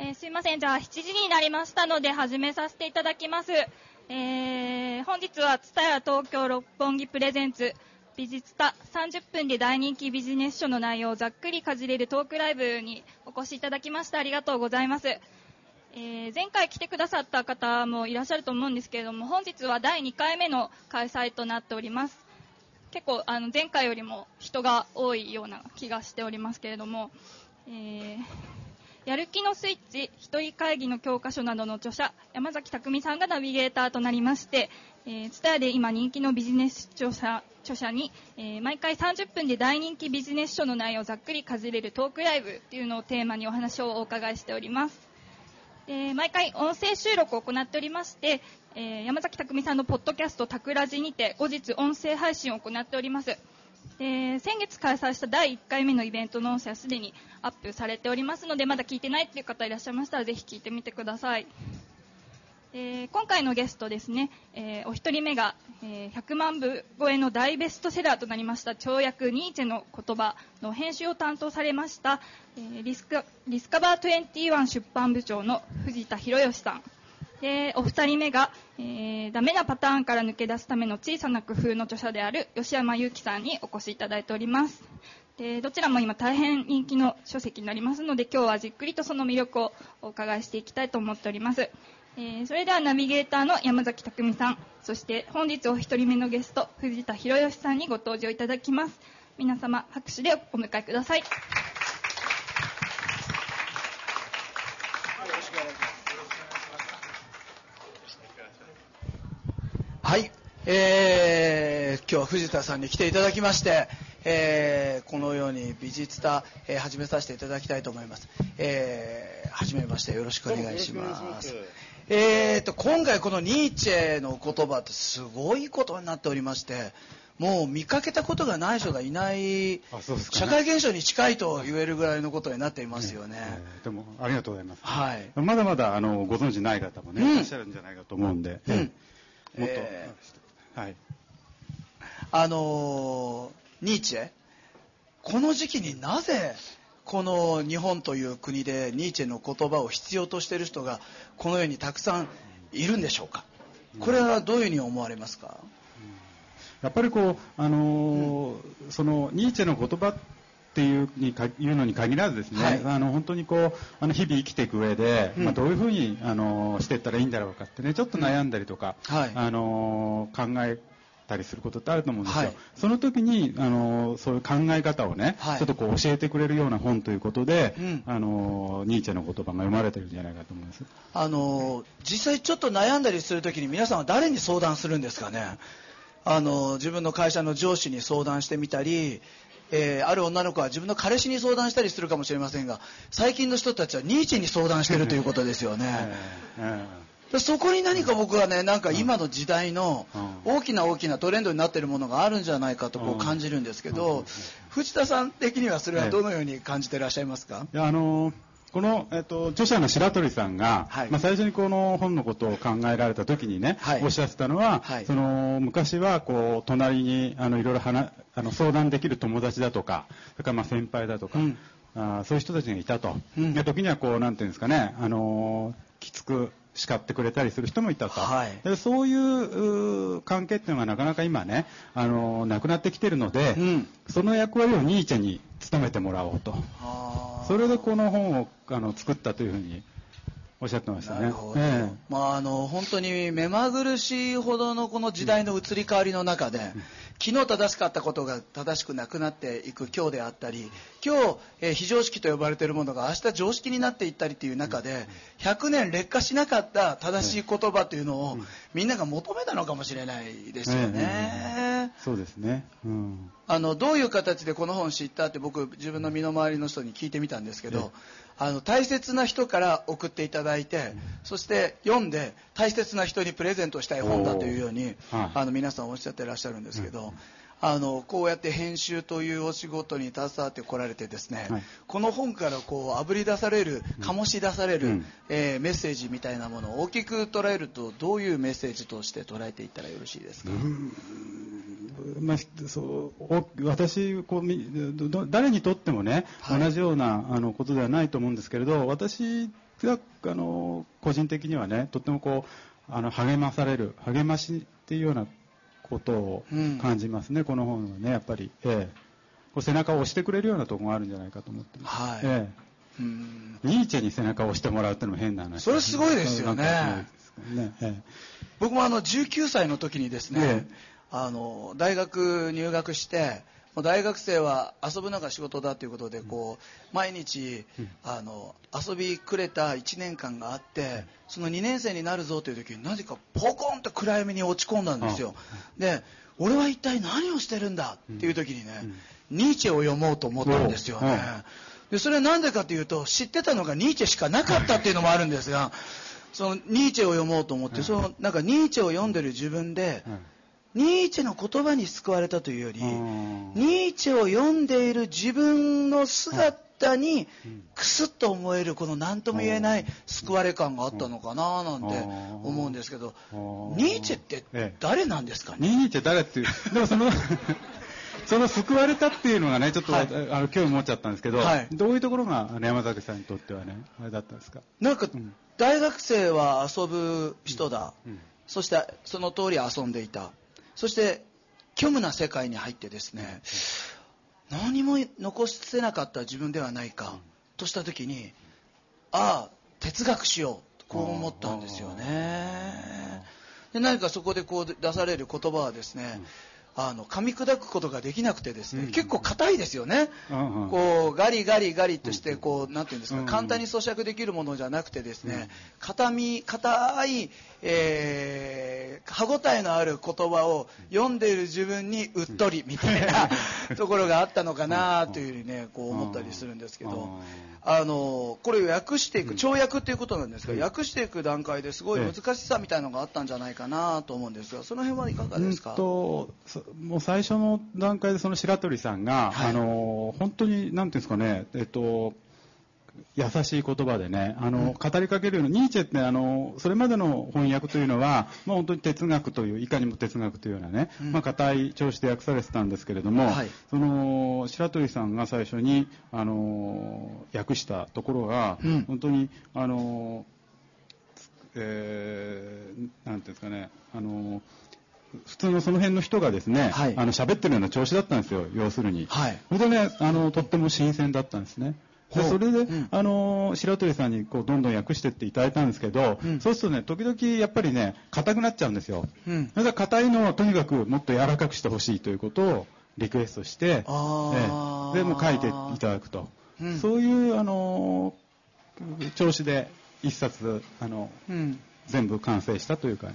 えー、すいません。じゃあ、7時になりましたので、始めさせていただきます。えー、本日は、ツタヤ東京六本木プレゼンツ、美術タ30分で大人気ビジネス書の内容をざっくりかじれるトークライブにお越しいただきましてありがとうございます。えー、前回来てくださった方もいらっしゃると思うんですけれども、本日は第2回目の開催となっております。結構、あの、前回よりも人が多いような気がしておりますけれども、えー、やる気のスイッチ、一人会議の教科書などの著者、山崎匠さんがナビゲーターとなりまして、えー、ツタヤで今人気のビジネス著者著者に、えー、毎回30分で大人気ビジネス書の内容をざっくりかじれるトークライブっていうのをテーマにお話をお伺いしております。で毎回音声収録を行っておりまして、えー、山崎匠さんのポッドキャストタクラジにて後日音声配信を行っております。で先月開催した第1回目のイベントの音声はすでにアップされておりますのでまだ聞いてないっていう方いらっしゃいましたらぜひ聞いてみてください。え今回のゲストですね、えー、お一人目が、えー、100万部超えの大ベストセラーとなりました跳躍ニーチェの言葉の編集を担当されました、えー、リスカリスカバー21出版部長の藤田博義さんで、お二人目が、えー、ダメなパターンから抜け出すための小さな工夫の著者である吉山祐樹さんにお越しいただいております。で、どちらも今大変人気の書籍になりますので、今日はじっくりとその魅力をお伺いしていきたいと思っております。えー、それではナビゲーターの山崎匠さん、そして本日お一人目のゲスト、藤田博義さんにご登場いただきます。皆様、拍手でお迎えくださ。い。えー、今日は藤田さんに来ていただきまして、えー、このように美術タ、えー、始めさせていただきたいと思います。えー、はじめましてよろしくお願いします。えーと、今回このニーチェの言葉ってすごいことになっておりまして、もう見かけたことがない人がいない、ね、社会現象に近いと言えるぐらいのことになっていますよね。ねえー、でも、ありがとうございます。はい。まだまだ、あの、ご存知ない方もね、うん、いらっしゃるんじゃないかと思うんで。うんもっと、えー、はい。あのー、ニーチェ、この時期になぜ、この日本という国でニーチェの言葉を必要としている人がこのようにたくさんいるんでしょうか？これはどういうふうに思われますか、やっぱりこう、あのーうん、そのニーチェの言葉っていうにかいうのに限らずですね、はい、あの本当にこうあの日々生きていく上で、うん、まあ、どういうふうにあのしていったらいいんだろうかってねちょっと悩んだりとか、うんはい、あの考えたりすることってあると思うんですよ、はい、その時にあのそういう考え方をね、はい、ちょっとこう教えてくれるような本ということで、うん、あのニーチェの言葉が読まれてるんじゃないかと思います。あの実際ちょっと悩んだりする時に皆さんは誰に相談するんですかね？あの自分の会社の上司に相談してみたりえー、ある女の子は自分の彼氏に相談したりするかもしれませんが最近の人たちはニーチェに相談してるということですよね。そこに何か僕はね、なんか今の時代の大きな大きなトレンドになっているものがあるんじゃないかとこう感じるんですけど、藤田さん的にはそれはどのように感じていらっしゃいますか、いやあのーこの、えっと、著者の白鳥さんが、はい、まあ、最初にこの本のことを考えられた時にね、はい、おっしゃってたのは、はい、その昔はこう隣にあのいろいろ話あの相談できる友達だとかそれからまあ先輩だとか、うん、あそういう人たちがいたと、うん、時にはこうなんていうんですかね、あのきつく叱ってくれたりする人もいたと、はい、そういう関係っていうのがなかなか今ね、あのなくなってきてるので、うん、その役割をニーチェに務めてもらおうと。それでこの本をあの作ったというふうにおっしゃってましたね。ええ、まああの本当に目まぐるしいほどのこの時代の移り変わりの中で、うん、昨日正しかったことが正しくなくなっていく今日であったり、今日、えー、非常識と呼ばれているものが明日常識になっていったりという中で、100年劣化しなかった正しい言葉というのを、みんなが求めたのかもしれないですよね。そうですね。うん。あのどういう形でこの本知ったって僕自分の身の回りの人に聞いてみたんですけど、あの大切な人から送っていただいて、そして読んで大切な人にプレゼントしたい本だというように、あの皆さんおっしゃってらっしゃるんですけど、あのこうやって編集というお仕事に携わってこられてですね、はい、この本からこうあぶり出される醸し出される、うん、えー、メッセージみたいなものを大きく捉えるとどういうメッセージとして捉えていったらよろしいですか、まあ、そう私こう誰にとってもね、はい、同じようなあのことではないと思うんですけれど私あの個人的にはねとってもこうあの励まされる励ましっていうようなことを感じますね、うん、この本はねやっぱり、ええ、こう背中を押してくれるようなところがあるんじゃないかと思ってます、はい。ええ。ニーチェに背中を押してもらうってのも変な話。それすごいですよね。ね、ええ、僕もあの19歳の時にですね、え、あの大学入学して大学生は遊ぶのが仕事だということでこう毎日あの遊びくれた1年間があってその2年生になるぞという時になぜかポコンと暗闇に落ち込んだんですよ。で俺は一体何をしてるんだっていう時にねニーチェを読もうと思ったんですよね。でそれは何でかというと知ってたのがニーチェしかなかったっていうのもあるんですがそのニーチェを読もうと思ってそのなんかニーチェを読んでる自分でニーチェの言葉に救われたというより、ニーチェを読んでいる自分の姿にクスッと思えるこの何とも言えない救われ感があったのかななんて思うんですけど、ニーチェって誰なんですかね、ニーチェ誰っていう、でもその その救われたっていうのがね、ちょっと、はい、あの興味持っちゃったんですけど、はい、どういうところが、山崎さんにとってはね、あれだったんですか？なんか、うん、大学生は遊ぶ人だ、うん。うん、そしてその通り遊んでいた、そして虚無な世界に入ってですね何も残せなかった自分ではないかとした時にああ哲学しようとこう思ったんですよね。で何かそこでこう出される言葉はですね、あの噛み砕くことができなくてですね、うん、結構硬いですよね、うんうん、こうガリガリガリとしてこうていうんですか、簡単に咀嚼できるものじゃなくてですね、硬み硬い、えー、歯ごたえのある言葉を読んでいる自分にうっとりみたいな ところがあったのかなというふうにねこう思ったりするんですけど。あのこれを訳していく跳躍っていうことなんですが、訳していく段階ですごい難しさみたいなのがあったんじゃないかなと思うんですがその辺はいかがですか、うんともう最初の段階でその白鳥さんが、はい、あの本当になんていうんですかねえっと優しい言葉でね、あの、語りかけるような、ニーチェって、あの、それまでの翻訳というのは、まあ、本当に哲学という、いかにも哲学というようなね、うん、まあ、硬い調子で訳されてたんですけれども、はい、その、白鳥さんが最初に、あの、訳したところが、うん、本当に、あの、えー、なんていうんですかね、あの、普通のその辺の人がですね、はい、あの喋ってるような調子だったんですよ、要するに。はい。それでね、あの、とっても新鮮だったんですね。でそれで、うん、あの白鳥さんにこうどんどん訳してっていただいたんですけど、うん、そうするとね時々やっぱりね硬くなっちゃうんですよ、うん、だから硬いのをとにかくもっと柔らかくしてほしいということをリクエストして、ええ、でも書いていただくと、そういうあの調子で一冊あの、全部完成したというか、ね、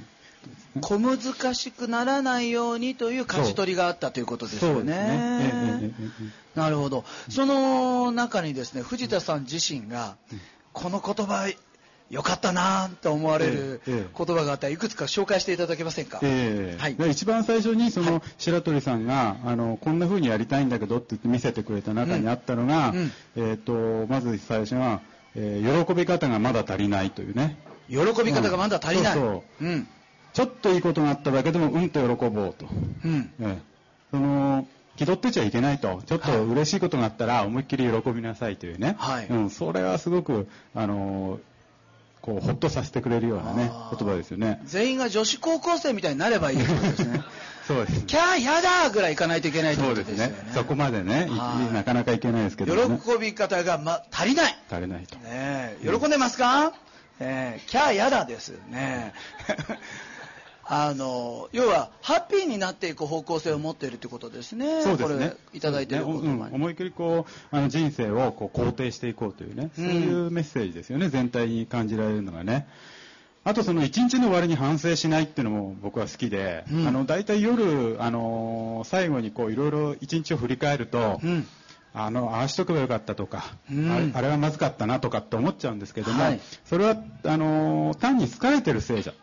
小難しくならないようにという舵取りがあったということですよね。ね。なるほど。その中にですね、藤田さん自身が、この言葉、よかったなと思われる言葉があったらいくつか紹介していただけませんか、えー、はい、一番最初にその白鳥さんが、あのこんな風にやりたいんだけどって言って見せてくれた中にあったのが、うん。うん、えーと、まず最初は、えー、喜び方がまだ足りないというね。喜び方がまだ足りない、うん、そうそう、うんちょっといいことがあっただけでもうんと喜ぼうと、うん。えその気取ってちゃいけないと。ちょっと嬉しいことがあったら思いっきり喜びなさいというね、はい。うん、それはすごくあのこうほっとさせてくれるようなね言葉ですよね。全員が女子高校生みたいになればいいってことですね。そうです、ね、キャーやだぐらいいかないといけないとね。そうですね。そこまでね、なかなかいけないですけど、ね、喜び方が、ま、足りない。足りないと。ね喜んでますか、うん、え。ー、キャーやだです。ね。あの要はハッピーになっていく方向性を持っているということですね、そうですね。いただいていること、ねうん、思いっきりこうあの人生をこう肯定していこうというね、そういうメッセージですよね、全体に感じられるのがね。あとその一日の終わりに反省しないっていうのも僕は好きで、うん、あの大体夜、あの最後にこういろいろ一日を振り返ると、うん。あの、ああしとけばよかったとか、うん、あれはまずかったなとかって思っちゃうんですけども、はい、それは、あの単に疲れてるせいじゃ、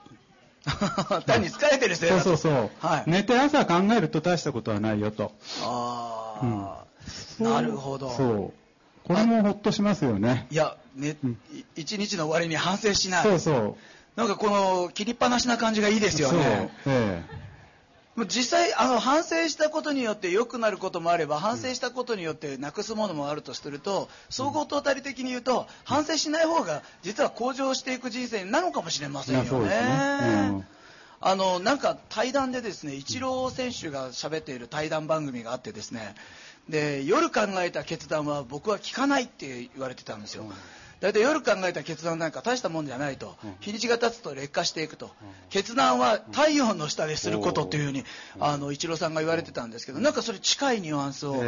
単に疲れてるせいだそうそうそう、はい、寝て朝考えると大したことはないよと。ああ、うん、なるほど。そう。これもほっとしますよね。いや、ね、うん、一日の終わりに反省しない。そうそう。なんかこの切りっぱなしな感じがいいですよね。そう、ええ実際あの反省したことによって良くなることもあれば反省したことによってなくすものもあるとすると、総合トータル的に言うと反省しない方が実は向上していく人生なのかもしれませんよね。ねあのなんか対談でですねイチロー選手が喋っている対談番組があってですねで夜考えた決断は僕は聞かないって言われてたんですよ。大体夜考えた決断なんか大したもんじゃないと、日にちが経つと劣化していくと、決断は太陽の下ですることというふうに、あの、一郎さんが言われてたんですけど、なんかそれ近いニュアンスを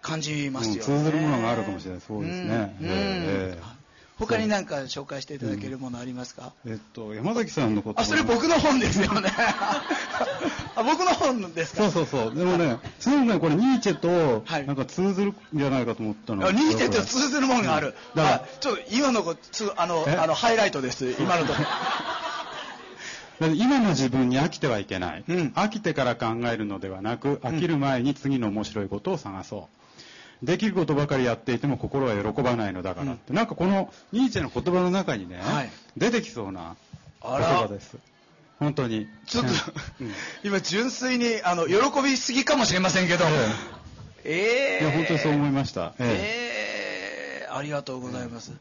感じますよね。通ずるものがあるかもしれない。そうですね。うん他に何か紹介していただけるものありますか、うん、えっと、山崎さんのことあ、それ僕の本ですよね。あ僕の本ですか？そうそうそう。でもね、ついね、これニーチェと、なんか通ずるんじゃないかと思ったの。ニーチェと通ずるものがある。だから、ちょっと今のつ、あの、あの、ハイライトです。今のところ。今の自分に飽きてはいけない、うん、飽きてから考えるのではなく飽きる前に次の面白いことを探そう、できることばかりやっていても心は喜ばないのだからって、うん、なんかこのニーチェの言葉の中にね、はい、出てきそうな言葉です。本当に。ちょっと、うん、今純粋に、あの、喜びすぎかもしれませんけど、ええ。ー、いや、本当にそう思いました。ええ。ー、ありがとうございます。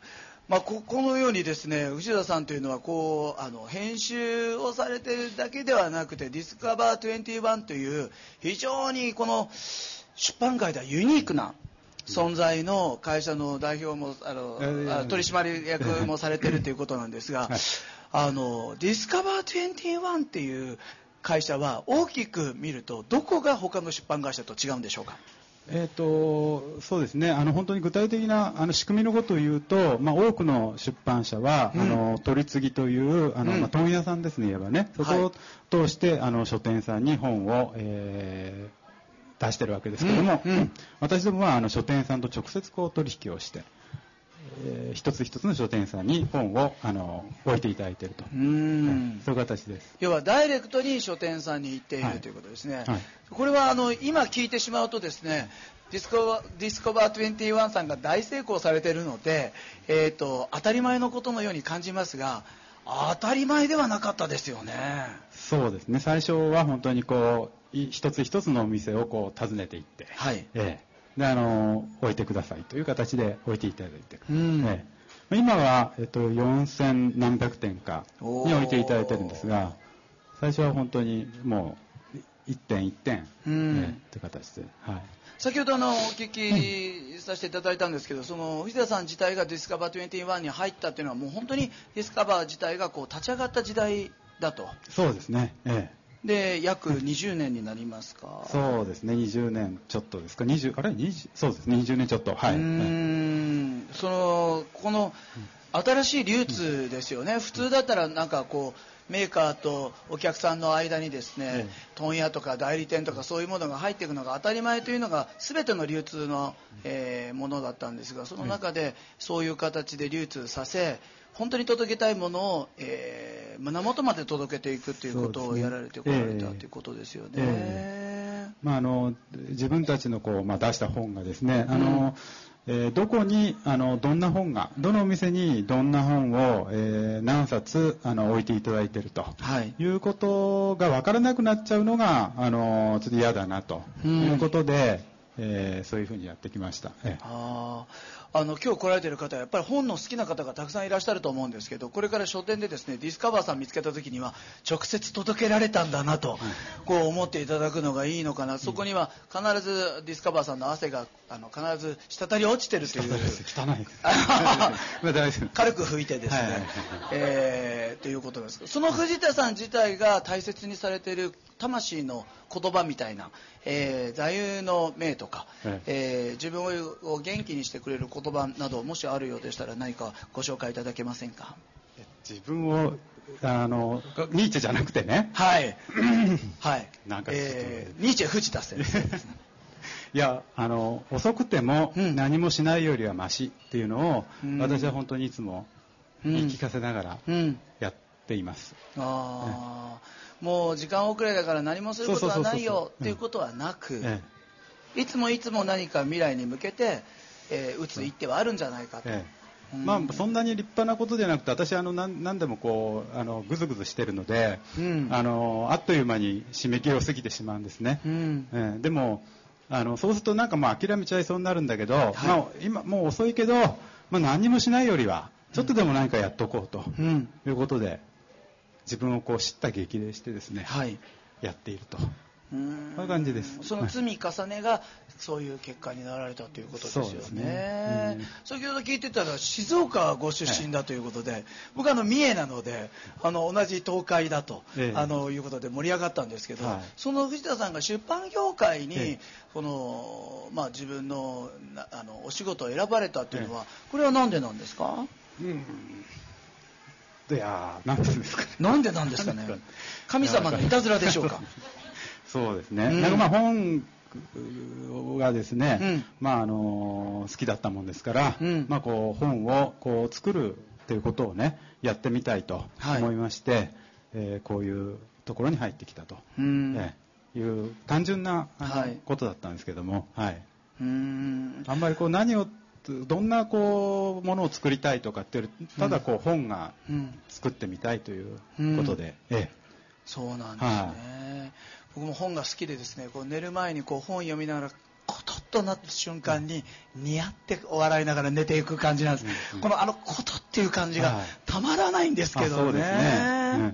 まあ、ここのようにですね藤田さんというのはこうあの編集をされてるだけではなくてディスカバー21という非常にこの出版界ではユニークな存在の会社の代表もあの、取締役もされてるということなんですが、あのディスカバー21っていう会社は大きく見るとどこが他の出版会社と違うんでしょうか？えーと、そうですね。あの本当に具体的なあの仕組みのことを言うと、まあ、多くの出版社は、うん、あの取り次ぎというあの、うん、まあ、問屋さんですね言えばね。そこを通して、はい、あの書店さんに本を、えー出してるわけですけども、うんうん、私どもはあの書店さんと直接こう取引をして、えー、一つ一つの書店さんに本をあの置いていただいていると、うん、そういう形です。要はダイレクトに書店さんに行っている、はい、ということですね、はい、これはあの今聞いてしまうとですねディスコバディスコバー21さんが大成功されているので、えーと、当たり前のことのように感じますが当たり前ではなかったですよね。そうですね。最初は本当にこう一つ一つのお店をこう訪ねていって、はい。えー、であの置いてくださいという形で置いていただいて。る、うん。えー、今は、えっと、4000何百店かに置いていただいてるんですが最初は本当にもう一点一点、うん、えー、という形で、はい、先ほどのお聞きさせていただいたんですけど、その藤田さん自体がディスカバー21に入ったっていうのはもう本当にディスカバー自体がこう立ち上がった時代だと。そうですね、ええで約20年になりますか？そうですね。20年ちょっとですか？20あれ？20そうですね。20年ちょっと。はい。うん。そのこの新しい流通ですよね、普通だったらなんかこうメーカーとお客さんの間にですね、問屋とか代理店とかそういうものが入っていくのが当たり前というのが全ての流通の、えー、ものだったんですがその中でそういう形で流通させ本当に届けたいものを、えー、胸元まで届けていくということをやられてこられた、ということですよね。えー、まあ、あの自分たちのこう、まあ、出した本がですね、あの、うん、えー、どこにあのどんな本がどのお店にどんな本を、えー、何冊あの置いていただいていると、はい、いうことが分からなくなっちゃうのがあのちょっと嫌だなと。いうことで、うん、えー、そういうふうにやってきました。ええ、ああの今日来られてる方はやっぱり本の好きな方がたくさんいらっしゃると思うんですけどこれから書店でですねディスカバーさん見つけた時には直接届けられたんだなと、こう思っていただくのがいいのかな、そこには必ずディスカバーさんの汗があの必ず滴り落ちてるという。汚い 軽く拭いてですね、はい、えー、ということですその藤田さん自体が大切にされている魂の言葉みたいな、えー、座右の銘とか、えー、自分を元気にしてくれる言葉などもしあるようでしたら何かご紹介いただけませんか？自分をあのニーチェじゃなくてね。はい。はい。なんか、えー、ニーチェ藤田先生 いやあの遅くても何もしないよりはましっていうのを、うん、私は本当にいつも言い聞かせながらやっています、うんうん、ああ、もう時間遅れだから何もすることはないよっていうことはなく、いつもいつも何か未来に向けて、えー、打つ一手はあるんじゃないかと。まあ、そんなに立派なことではなくて私あの何何でもこうあのぐずぐずしてるので、うん、あのあっという間に締め切りを過ぎてしまうんですね、うん、えー、でもあのそうするとなんかまあ諦めちゃいそうになるんだけど、はい、まあ、今もう遅いけど、まあ、何もしないよりはちょっとでも何かやっとこうということで、自分をこう知った激励してですね、はい、やっていると。うん。そういう感じです。その積み重ねがそういう結果になられたということですよね。ね。うん、先ほど聞いてたら静岡ご出身だということで、はい、僕あの三重なのであの同じ東海だと、ええ、あのいうことで盛り上がったんですけど、はい、その藤田さんが出版業界に、え、このまあ、自分のあのお仕事を選ばれたというのは、これは何でなんですか、うん。いやなんでですかね。なんでなんですかね？神様のいたずらでしょうか？そうですね。うん、なんかまあ本がですね、うん、まああの好きだったもんですから、うん、まあこう本をこう作るっていうことをねやってみたいと思いまして、はい、えー、こういうところに入ってきたと、うん、えー、いう単純な、はい、ことだったんですけども、はい。うん。あんまりこう何をどんなこうものを作りたいとかっていうただこう本が作ってみたいということで、うん、ええ、そうなんですね、はい、僕も本が好きでですねこう寝る前にこう本読みながらコトッとなった瞬間に似合って笑いながら寝ていく感じなんです、うんうん、このあのコトっていう感じがたまらないんですけどね、ね。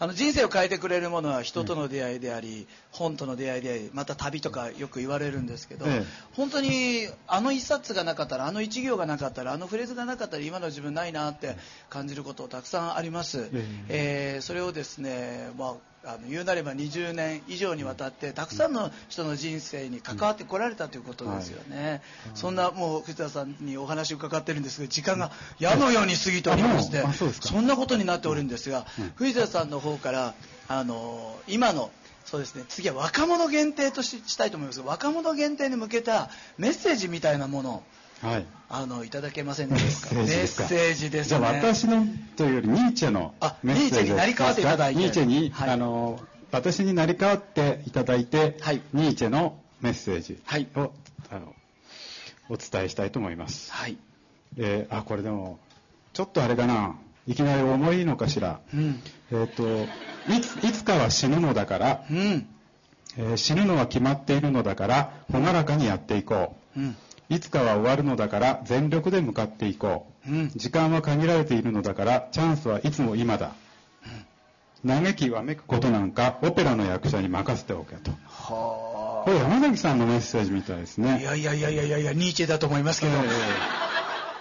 あの人生を変えてくれるものは人との出会いであり、本との出会いでありまた旅とかよく言われるんですけど、本当にあの一冊がなかったらあの一行がなかったらあのフレーズがなかったら今の自分ないなって感じることたくさんあります、えー、それをですね、まああの言うなれば20年以上にわたってたくさんの人の人生に関わってこられたということですよね、うん。はい、そんなもう藤田さんにお話を伺ってるんですが時間が矢のように過ぎておりましてそんなことになっておるんですが、うん、藤田さんの方からあの今のそうですね次は若者限定としたいと思います若者限定に向けたメッセージみたいなものをはい、あのいただけませんでしょうか？メッセージです、ね、じゃあ私のというよりニーチェのメッセージニーチェになり変わっていただいて。ニーチェに、はい、あの私になり変わっていただいて、はい、ニーチェのメッセージを、はい、あのお伝えしたいと思います。はい。えー、あこれでもちょっとあれだな。いきなり重いのかしら。うん、えっ、といついつかは死ぬのだから。うんえー、死ぬのは決まっているのだから朗らかにやっていこう。うんいつかは終わるのだから全力で向かっていこう、うん、時間は限られているのだからチャンスはいつも今だ、うん、嘆きわめくことなんかオペラの役者に任せておけと。はあ。これ山崎さんのメッセージみたいですね。いやいやいやいやいやいやニーチェだと思いますけど、えー、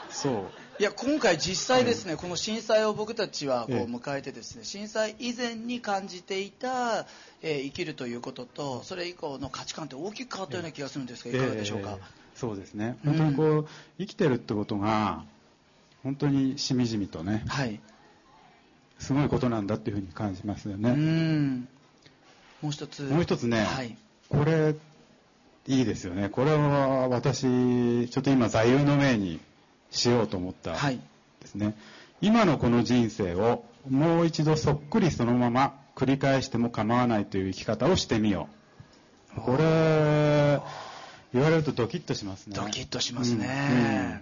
そう。いや今回実際ですね、この震災を僕たちはこう迎えてですね、震災以前に感じていた、えー、生きるということとそれ以降の価値観って大きく変わったような気がするんですがいかがでしょうか、えーそうですね。本当にこう、うん、生きてるってことが本当にしみじみとね、はい、すごいことなんだっていうふうに感じますよね。もう一つ。もう一つね、はい、これいいですよね。これは私ちょっと今座右の銘にしようと思ったですね、はい、今のこの人生をもう一度そっくりそのまま繰り返しても構わないという生き方をしてみよう。これ言われるとドキッとしますね。ドキッとしますね、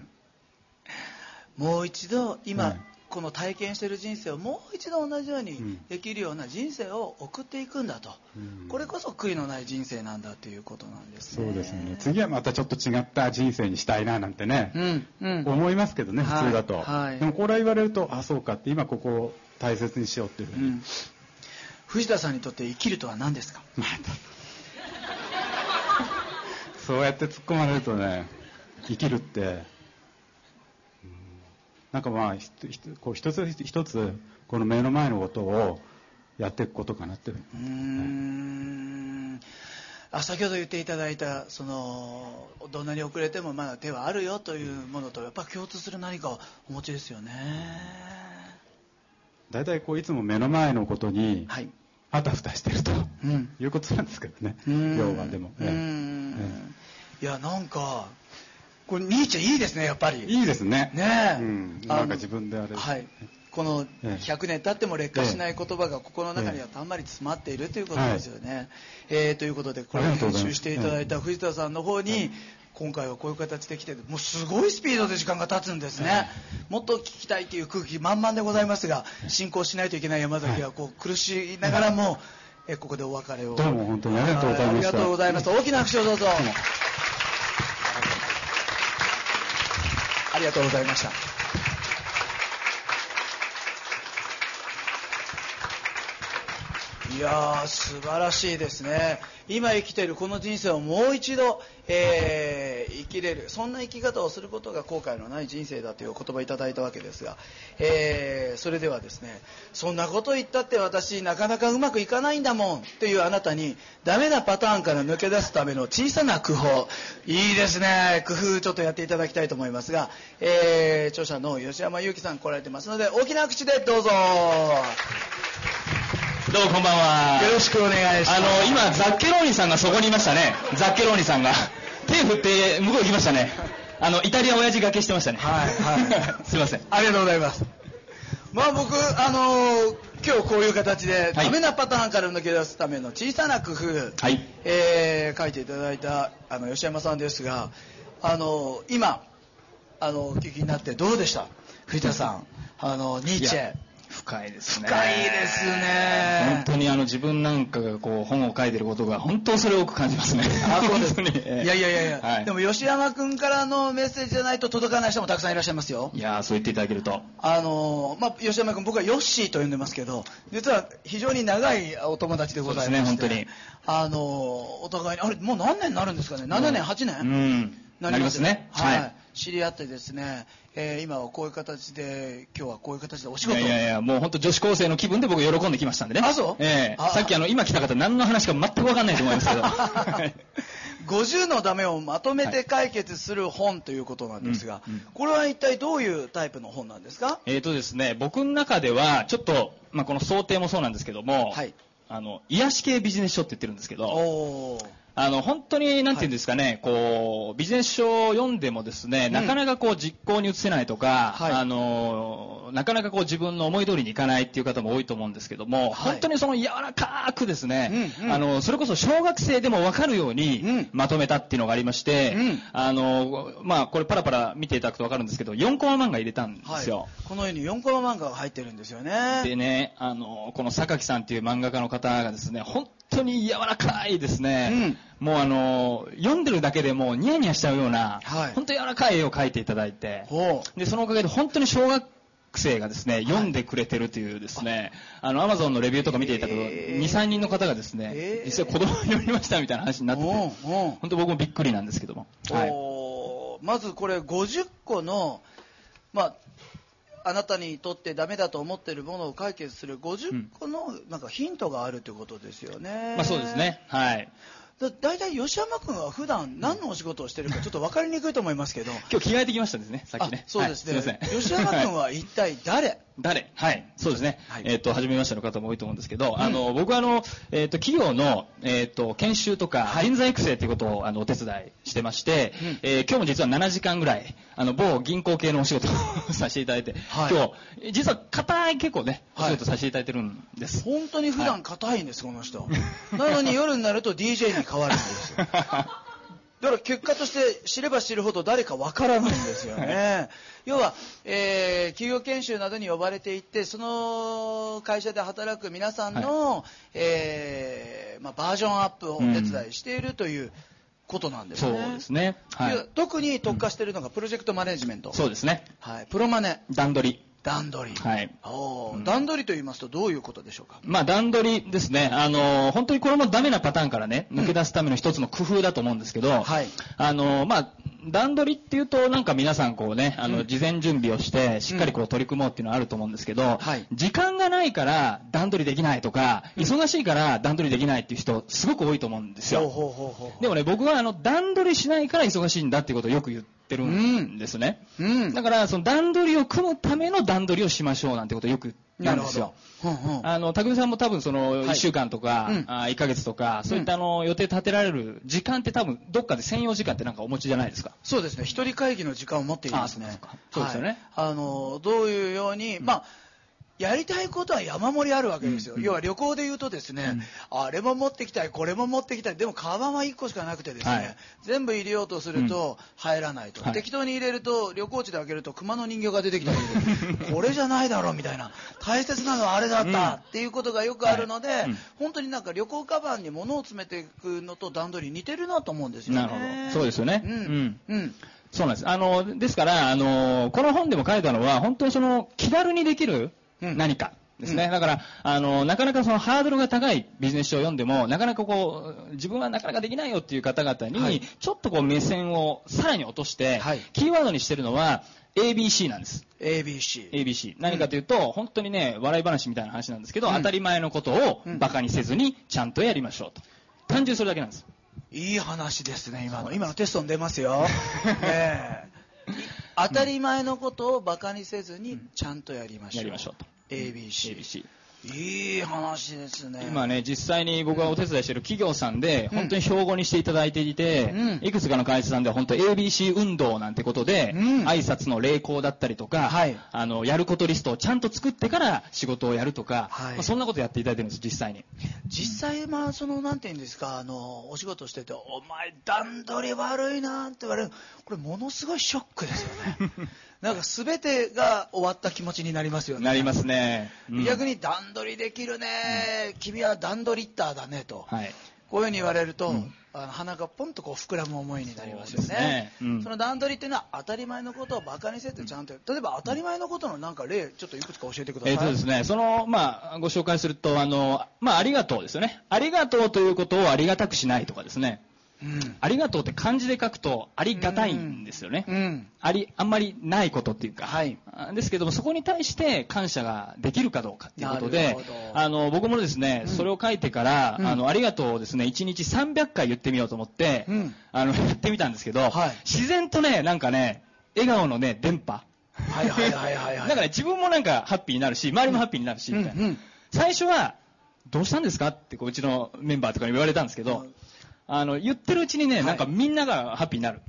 うん。うん、もう一度今、はい、この体験している人生をもう一度同じようにできるような人生を送っていくんだと、うん、これこそ悔いのない人生なんだということなんですね。そうですね。次はまたちょっと違った人生にしたいななんてね、うんうん、思いますけどね普通だと、はい。はい、でもこれは言われるとあそうかって今ここを大切にしようっていうふうに、藤田さんにとって生きるとは何ですか、まあそうやって突っ込まれるとね生きるって、なんかまあこう一つ一つこの目の前のことをやっていくことかなって。うん。あ先ほど言っていただいたそのどんなに遅れてもまだ手はあるよというものとやっぱ共通する何かをお持ちですよね。大体こういつも目の前のことにあたふたしてると、うん、いうことなんですけどね。要はでも、いやなんかこれニーチェいいですねやっぱり。いいですね。ねえ、うん、なんか自分であれ。はい。この100年経っても劣化しない言葉が心の中にはたんまり詰まっているということですよね。えー、ということでこれを編集していただいた藤田さんの方に今回はこういう形で来てもうすごいスピードで時間が経つんですね、もっと聞きたいという空気満々でございますが進行しないといけない山崎はこう苦しいながらも、えここでお別れを。どうも本当にありがとうございました。ありがとうございます大きな拍手をどうぞ、ありがとうございましたいやー素晴らしいですね。今生きているこの人生をもう一度、えー、生きれる。そんな生き方をすることが後悔のない人生だというお言葉をいただいたわけですが、えー、それではですねそんなこと言ったって私なかなかうまくいかないんだもんというあなたにダメなパターンから抜け出すための小さな工夫。いいですね。工夫ちょっとやっていただきたいと思いますが、えー、著者の吉山裕樹さん来られてますので大きな口でどうぞ。どうもこんばんは。よろしくお願いします。あの、今、ザッケローニさんがそこにいましたね。ザッケローニさんが。手振って向こう行きましたね。あの、イタリア親父がけしてましたね。はい、はい。すいません。ありがとうございます。まあ僕、あの今日こういう形で、ダメなパターンから抜け出すための小さな工夫、はい、えー、書いていただいたあの吉山さんですが、あの今、あのお聞きになってどうでした？藤田さん、あのニーチェ、深いですね。深いですね。本当にあの自分なんかがこう本を書いてることが本当それを多く感じますね。あ、そうですね。いやいやいやいや、はい、でも吉山君からのメッセージじゃないと届かない人もたくさんいらっしゃいますよ。いやそう言っていただけると。あのまあ、吉山君、僕はヨッシーと呼んでますけど、実は非常に長いお友達でございまして。ね、本当に。あのお互いに、あれ、もう何年になるんですかね ?7 年、8年、うん、なりますね。はい、はい知り合ってですね、えー、今はこういう形で、今日はこういう形でお仕事いやいやいや、もう本当女子高生の気分で僕喜んできましたんでね。あ、そう？ええ。ー、さっきあの、今来た方何の話か全くわかんないと思いますけど。50のダメをまとめて解決する本ということなんですが、はいうんうん、これは一体どういうタイプの本なんですか？えっ、ー、とですね、僕の中では、ちょっと、まあ、この想定もそうなんですけども、はい、あの、癒し系ビジネス書って言ってるんですけど、あの、本当に、なんていうんですかね、はい、こう、ビジネス書を読んでもですね、うん、なかなかこう、実行に移せないとか、はい、あの、なかなかこう、自分の思い通りにいかないっていう方も多いと思うんですけども、はい、本当にその柔らかくですね、うんうん、あの、それこそ小学生でもわかるように、まとめたっていうのがありまして、うん、あの、まあ、これパラパラ見ていただくとわかるんですけど、4コマ漫画入れたんですよ。このように4コマ漫画が入ってるんですよね。でね、あの、この榊さんっていう漫画家の方がですね、本当に柔らかいですね、うん、もうあの読んでるだけでもニヤニヤしちゃうような、はい、本当柔らかい絵を描いていただいて。でそのおかげで本当に小学生がですね、読んでくれてるというですね、あの、アマゾンのレビューとか見ていたけど、2、3人の方がですね、実際子供に読みましたみたいな話になってて、本当僕もびっくりなんですけども。はい、まずこれ50個の、まあ、あなたにとってダメだと思っているものを解決する50個のなんかヒントがあるということですよね。まあそうですね。はい。だ大体吉山君は普段何のお仕事をしてるかちょっと分かりにくいと思いますけど。今日着替えてきましたですねさっきね。そうですね、はい、す吉山君は一体誰？誰？はい、そうですね。はい、えっ、ー、と、初めましての方も多いと思うんですけど、うん、あの、僕はあの、えっ、ー、と、企業の、えっ、ー、と、研修とか、人材育成ということを、あの、お手伝いしてまして、うん、え今日も実は7時間ぐらい、あの、某銀行系のお仕事を させていただいて、はい、今日、実は硬い結構ね、お仕事させていただいてるんです。本当に普段硬いんです、この人。なのに夜になると DJ に変わるんですよ。だから結果として知れば知るほど誰かわからないんですよね。要は、えー、企業研修などに呼ばれていってその会社で働く皆さんの、はい、えー、まあ、バージョンアップをお手伝いしているという、ことなんですね。そうですね。はい、特に特化しているのがプロジェクトマネジメント。そうですね。はい。プロマネ。段取り。段取り。はい。お段取りと言いますとどういうことでしょうか？まあ段取りですね。あの、本当にこれもダメなパターンからね、抜け出すための一つの工夫だと思うんですけど、はい。あの、まあ、段取りっていうとなんか皆さんこうね、あの、事前準備をしてしっかりこう取り組もうっていうのはあると思うんですけど、はい。時間がないから段取りできないとか、忙しいから段取りできないっていう人すごく多いと思うんですよ。ほうほうほうほうでもね、僕はあの、段取りしないから忙しいんだっていうことをよく言ってってるんですね。うん、だから、その段取りを組むための段取りをしましょうなんてことをよく言うんですよ。あの、匠さんも多分その、1週間とか、はい、あ1ヶ月とか、そういったあの、予定立てられる時間って多分、どっかで専用時間ってなんかお持ちじゃないですか。そうですね。一人会議の時間を持っていますね。そうですよね。はい、あの、どういうように、まあ、やりたいことは山盛りあるわけですよ、うん、要は旅行で言うとですね、うん、あれも持ってきたいこれも持ってきたい。でもカバンは1個しかなくてですね、はい、全部入れようとすると入らないと、うん、適当に入れると旅行地で開けると熊の人形が出てきたり これじゃないだろうみたいな。大切なのはあれだったっていうことがよくあるので、はい、本当になんか旅行カバンに物を詰めていくのと段取り似てるなと思うんですよね。なるほど。そうですよね、うん。うん。そうなんです。あの、ですから、あの、この本でも書いたのは、本当にその、気軽にできる何か。ですね、うん、だから、あの、なかなかそのハードルが高いビジネス書を読んでも、なかなかこう、自分はなかなかできないよっていう方々に、はい、ちょっとこう目線をさらに落として、はい、キーワードにしてるのは、ABC なんです。ABC。ABC。何かというと、うん、本当にね、笑い話みたいな話なんですけど、うん、当たり前のことを馬鹿にせずに、ちゃんとやりましょうと。単純それだけなんです。いい話ですね、今の。今のテストに出ますよ。ね当たり前のことをバカにせずにちゃんとやりましょう。やりましょうと。ABC。ABC いい話ですね。今ね、実際に僕がお手伝いしている企業さんで、本当に標語にしていただいていて、うん、いくつかの会社さんでは本当 ABC 運動なんてことで、うん、挨拶の礼講だったりとか、はい、あの、やることリストをちゃんと作ってから仕事をやるとか、はい、まあ、そんなことやっていただいてるんです、実際に。実際、まあ、その、なんていうんですか、あの、お仕事してて、お前段取り悪いなって言われる。これものすごいショックですよね。なんか全てが終わった気持ちになりますよね。なりますね。うん、逆に段取りできるね、うん、君は段取りッターだねと。はい、こういうふうに言われると、うん、あの鼻がポンとこう膨らむ思いになりますよね。そねの段取りっていうのは当たり前のことをバカにせずちゃんと、例えば当たり前のことのなんか例、ちょっといくつか教えてください。えっ、とですね、その、まあ、ご紹介すると、あの、まあ、ありがとうですよね。ありがとうということをありがたくしないとかですね。うん、ありがとうって漢字で書くとありがたいんですよね、うん、ありあんまりないことっていうか、はい、ですけどもそこに対して感謝ができるかどうかっていうことであの僕もですね、うん、それを書いてから、あのありがとうをですね1日300回言ってみようと思って、あのやってみたんですけど、はい、自然とねなんかね笑顔のね電波。はいはいはいはい、はい、なんかね自分もなんかハッピーになるし周りもハッピーになるしみたいな、最初はどうしたんですかってこううちのメンバーとかに言われたんですけど、あの、言ってるうちにね、なんかみんながハッピーになる。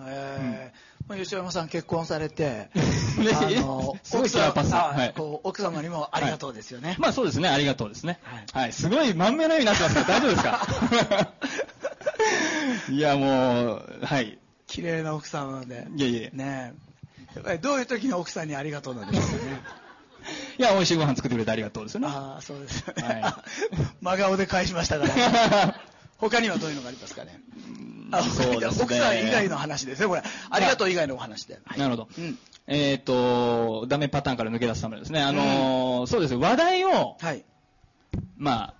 へえ。吉山さん結婚されて、あの 奥様、はい、奥様にもありがとうですよね。まあそうですね、ありがとうですね。はい。すごい満面のようになってますけど、大丈夫ですか？いや、もう、はい。綺麗な奥様で。いやいやねどういう時の奥さんにありがとうなんですかね？いや、美味しいご飯作ってくれてありがとうですよね。ああ、そうです。はい。真顔で返しましたから。他にはどういうのがありますかね？あ、そうですね。奥さん以外の話ですね、これ。ありがとう以外のお話で。はい、なるほど。うん、えっ、ー、と、ダメパターンから抜け出すためですね。あのーうん、そうです話題を、はい。まあ、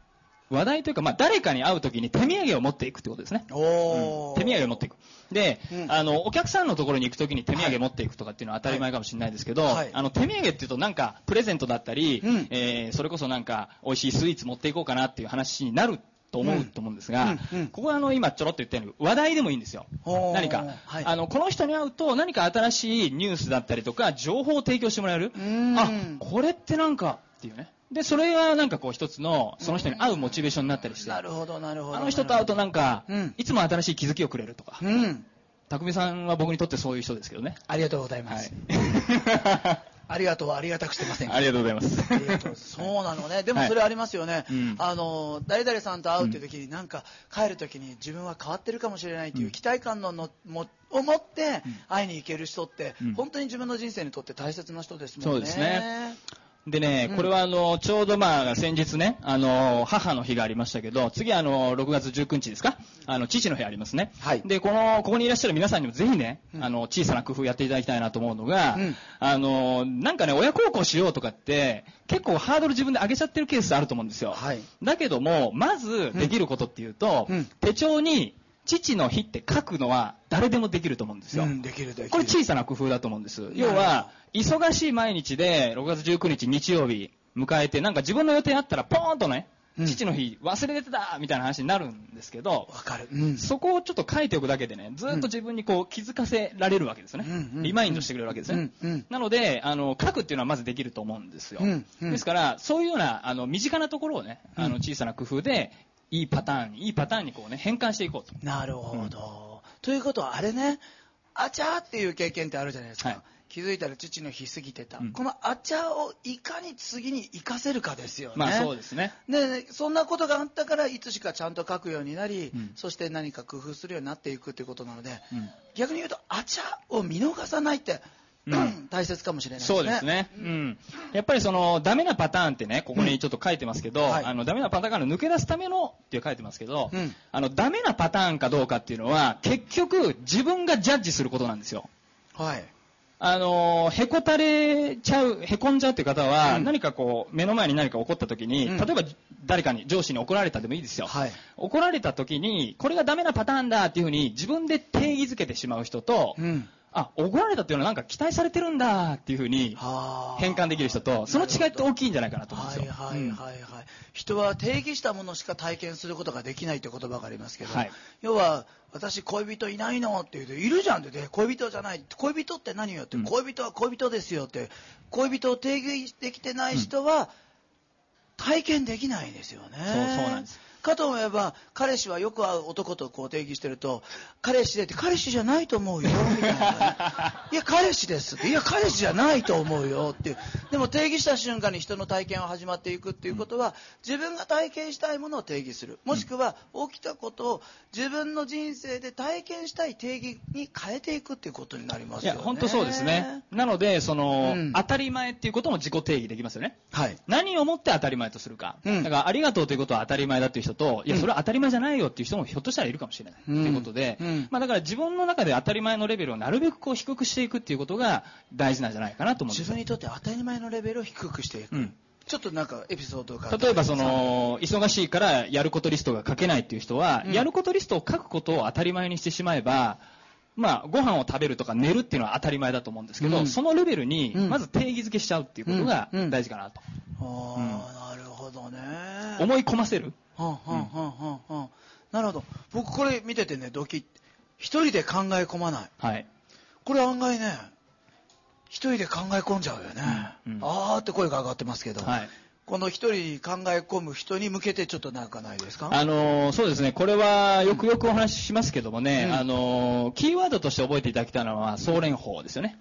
話題というか、まあ、誰かに会うときに手土産を持っていくってことですね。おうん、手土産を持っていく。で、うん、あの、お客さんのところに行くときに手土産持っていくとかっていうのは当たり前かもしれないですけど、はい、あの、手土産っていうとなんか、プレゼントだったり、うん、えー、それこそなんか、美味しいスイーツ持っていこうかなっていう話になると思うと思うんですが、ここはあの今ちょろっと言ったように話題でもいいんですよ。何か、はい、あのこの人に会うと何か新しいニュースだったりとか情報を提供してもらえる？あこれってなんかっていうね。でそれがなんかこう一つのその人に会うモチベーションになったりして。なるほどなるほど。あの人と会うとなんか、うん、いつも新しい気づきをくれるとか。うん匠さんは僕にとってそういう人ですけどね。ありがとうございます。はいありがとうありがたくしてませんありがとうございます。ありがとうそうなのね。でもそれありますよね。はいあの、誰々さんと会うっていう時に、なんか帰る時に自分は変わってるかもしれないという期待感ののもを持って会いに行ける人って、本当に自分の人生にとって大切な人ですもんね。そうですね。でね、これはあの、ちょうどまあ、先日ね、あの、母の日がありましたけど、次あの、6月19日ですか？あの、父の日ありますね。はい。で、この、ここにいらっしゃる皆さんにもぜひね、あの、小さな工夫やっていただきたいなと思うのが、うん、あの、なんかね、親孝行しようとかって、結構ハードル自分で上げちゃってるケースあると思うんですよ。はい。だけども、まずできることっていうと、うん、手帳に、父の日って書くのは誰でもできると思うんですよ。うん、できるできる。これ小さな工夫だと思うんです。要は、忙しい毎日で6月19日日曜日迎えて、なんか自分の予定あったらポーンとね、父の日忘れてたみたいな話になるんですけど、わかる、うん、そこをちょっと書いておくだけでね、ずっと自分にこう気づかせられるわけですね。うん、リマインドしてくれるわけですね。うん、なので、あの、書くっていうのはまずできると思うんですよ。ですから、そういうような、あの、身近なところをね、あの、小さな工夫で、いいパターンに、いいパターンにこうね、変換していこうと。なるほど。ということは、あれね、あちゃーっていう経験ってあるじゃないですか。はい気づいたら父の日過ぎてた、うん、このあちゃをいかに次に生かせるかですよね。まあそうですね。で、そんなことがあったから、いつしかちゃんと書くようになり、うん、そして何か工夫するようになっていくということなので、うん、逆に言うと、あちゃを見逃さないって、うん、大切かもしれないですね。そうですね。うん。やっぱりその、ダメなパターンってね、ここにちょっと書いてますけど、うんはい、あの、ダメなパターンから抜け出すためのって書いてますけど、うん、あの、ダメなパターンかどうかっていうのは、結局、自分がジャッジすることなんですよ。はい。あの、へこたれちゃう、へこんじゃうっていう方は、うん、何かこう、目の前に何か起こった時に、うん、例えば誰かに、上司に怒られたでもいいですよ。はい、怒られた時に、これがダメなパターンだっていうふうに自分で定義づけてしまう人と、うんあ、怒られたっていうのはなんか期待されてるんだっていうふうに変換できる人と、その違いって大きいんじゃないかなと思うんですよ。はいはいはいはい。人は定義したものしか体験することができないって言葉がありますけど、はい、要は、私恋人いないのって言うと、いるじゃんって、恋人じゃない。恋人って何よって、うん、恋人は恋人ですよって、恋人を定義できてない人は、体験できないんですよね。そうそうなんです。かと思えば、彼氏はよく会う男とこう定義してると、彼氏でって、彼氏じゃないと思うよ、みたいな。いや、彼氏ですって。いや、彼氏じゃないと思うよっていう。でも定義した瞬間に人の体験は始まっていくっていうことは、自分が体験したいものを定義する。もしくは、起きたことを自分の人生で体験したい定義に変えていくっていうことになりますよね。いや、本当そうですね。なので、その、うん、当たり前っていうことも自己定義できますよね。はい。何をもって当たり前とするか。うん、だから、ありがとうということは当たり前だっていう人と、いや、それは当たり前じゃないよっていう人もひょっとしたらいるかもしれない。ということで、まあだから自分の中で当たり前のレベルをなるべくこう低くしていくっていうことが大事なんじゃないかなと思うんです。自分にとって当たり前のレベルを低くしていく。うん。ちょっとなんかエピソードが例えばその忙しいからやることリストが書けないっていう人は、うん、やることリストを書くことを当たり前にしてしまえばまあ、ご飯を食べるとか寝るっていうのは当たり前だと思うんですけど、うん、そのレベルにまず定義づけしちゃうっていうことが大事かなと。うん、ああ、なるほどね。思い込ませる。はんはんはんはんはん。なるほど。僕これ見ててね、ドキッ。一人で考え込まない。はい。これ案外ね、一人で考え込んじゃうよね。うんうん、あーって声が上がってますけど。はい。この一人考え込む人に向けてちょっとなんかないですか？あのー、そうですね。これはよくよくお話ししますけどもね、うん、あのー、キーワードとして覚えていただきたいのは、総連法ですよね。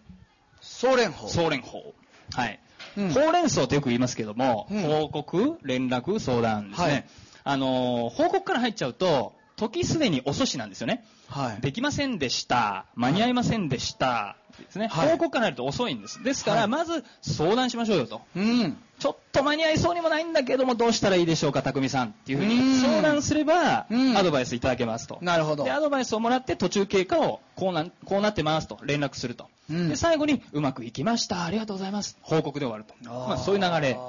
総連法総連法。はい。うん、ほうれん草ってよく言いますけども、うん、報告、連絡、相談ですね。はいあの、報告から入っちゃうと、時すでに遅しなんですよね。はい。できませんでした。間に合いませんでした。ですね。はい、報告から入ると遅いんです。ですから、まず相談しましょうよと。うん。ちょっと間に合いそうにもないんだけども、どうしたらいいでしょうか、匠さんっていうふうに相談すれば、アドバイスいただけますと。なるほど。で、アドバイスをもらって途中経過をこうな、こうなってますと連絡すると。うん、で、最後に、うまくいきました。ありがとうございます。報告で終わると。まあ、そういう流れ。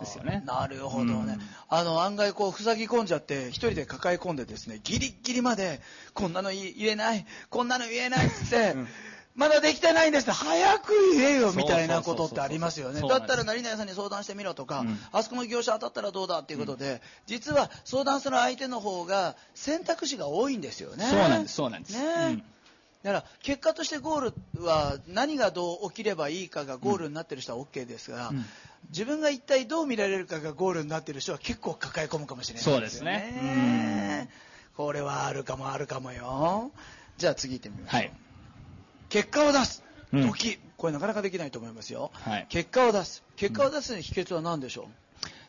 ですよね。なるほどね。うん、あの、案外こう、塞ぎ込んじゃって、一人で抱え込んでですね、ギリギリまで、こんなの言えない、こんなの言えないって、うんまだできてないんですって、早く言えよみたいなことってありますよね。だったら何々さんに相談してみろとか、うん、あそこの業者当たったらどうだっていうことで、うん、実は相談する相手の方が選択肢が多いんですよね。そうなんです、そうなんです。ね、うんだから結果としてゴールは何がどう起きればいいかがゴールになってる人は OK ですが、うん、自分が一体どう見られるかがゴールになってる人は結構抱え込むかもしれないそうですね。これはあるかもあるかもよ。じゃあ次行ってみましょう。はい、結果を出す。時、うん、これなかなかできないと思いますよ。はい、結果を出す。結果を出す秘訣は何でしょう、